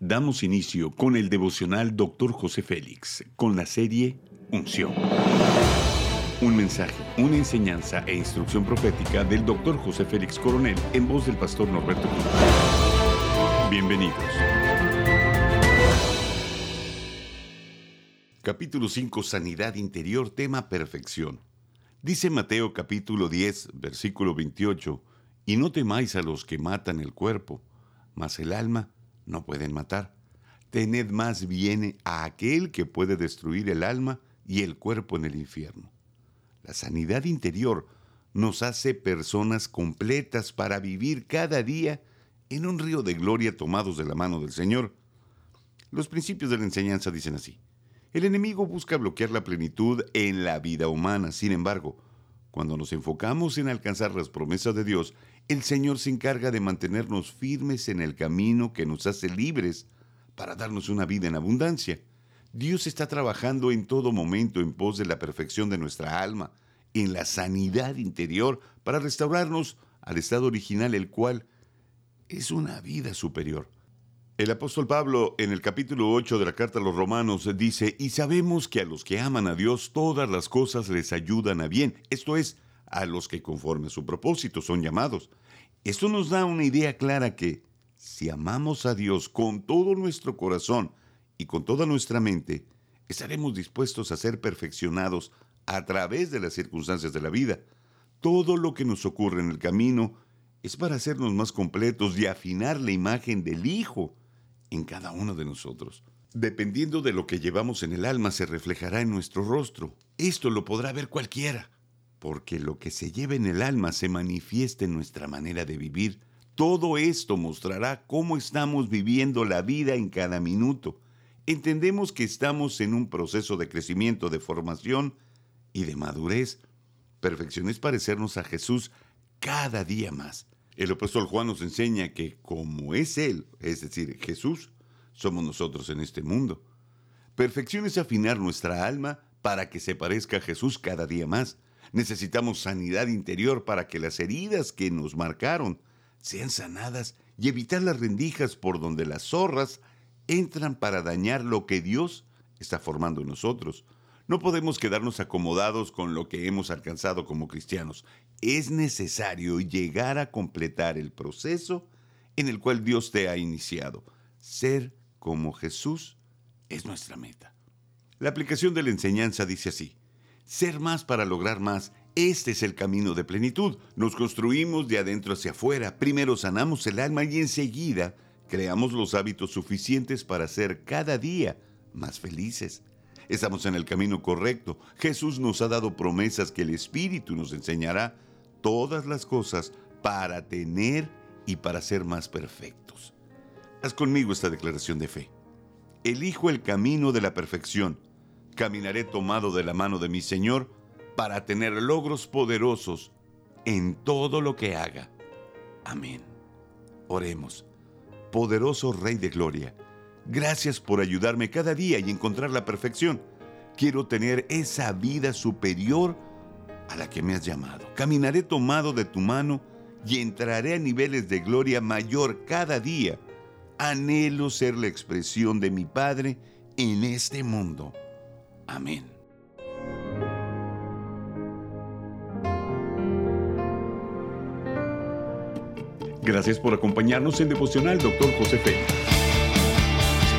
Damos inicio con el devocional Dr. José Félix, con la serie Unción. Un mensaje, una enseñanza e instrucción profética del Dr. José Félix Coronel en voz del pastor Norberto Cruz. Bienvenidos. Capítulo 5, Sanidad Interior, tema Perfección. Dice Mateo capítulo 10, versículo 28, y no temáis a los que matan el cuerpo, mas el alma no pueden matar. Tened más bien a aquel que puede destruir el alma y el cuerpo en el infierno. La sanidad interior nos hace personas completas para vivir cada día en un río de gloria tomados de la mano del Señor. Los principios de la enseñanza dicen así. El enemigo busca bloquear la plenitud en la vida humana. Sin embargo, cuando nos enfocamos en alcanzar las promesas de Dios, el Señor se encarga de mantenernos firmes en el camino que nos hace libres para darnos una vida en abundancia. Dios está trabajando en todo momento en pos de la perfección de nuestra alma, en la sanidad interior, para restaurarnos al estado original, el cual es una vida superior. El apóstol Pablo en el capítulo 8 de la carta a los romanos dice, y sabemos que a los que aman a Dios todas las cosas les ayudan a bien, esto es, a los que conforme a su propósito son llamados. Esto nos da una idea clara que si amamos a Dios con todo nuestro corazón y con toda nuestra mente, estaremos dispuestos a ser perfeccionados a través de las circunstancias de la vida. Todo lo que nos ocurre en el camino es para hacernos más completos y afinar la imagen del Hijo en cada uno de nosotros. Dependiendo de lo que llevamos en el alma se reflejará en nuestro rostro. Esto lo podrá ver cualquiera, porque lo que se lleva en el alma se manifiesta en nuestra manera de vivir. Todo esto mostrará cómo estamos viviendo la vida en cada minuto. Entendemos que estamos en un proceso de crecimiento, de formación y de madurez. Perfección es parecernos a Jesús cada día más. El apóstol Juan nos enseña que como es Él, es decir, Jesús, somos nosotros en este mundo. Perfección es afinar nuestra alma para que se parezca a Jesús cada día más. Necesitamos sanidad interior para que las heridas que nos marcaron sean sanadas y evitar las rendijas por donde las zorras entran para dañar lo que Dios está formando en nosotros. No podemos quedarnos acomodados con lo que hemos alcanzado como cristianos. Es necesario llegar a completar el proceso en el cual Dios te ha iniciado. Ser como Jesús es nuestra meta. La aplicación de la enseñanza dice así, ser más para lograr más, este es el camino de plenitud. Nos construimos de adentro hacia afuera, primero sanamos el alma y enseguida creamos los hábitos suficientes para ser cada día más felices. Estamos en el camino correcto. Jesús nos ha dado promesas que el Espíritu nos enseñará todas las cosas para tener y para ser más perfectos. Haz conmigo esta declaración de fe. Elijo el camino de la perfección. Caminaré tomado de la mano de mi Señor para tener logros poderosos en todo lo que haga. Amén. Oremos. Poderoso Rey de Gloria Gracias por ayudarme cada día y encontrar la perfección. Quiero tener esa vida superior a la que me has llamado. Caminaré tomado de tu mano y entraré a niveles de gloria mayor cada día. Anhelo ser la expresión de mi Padre en este mundo. Amén. Gracias por acompañarnos en Devocional, Dr. José Félix.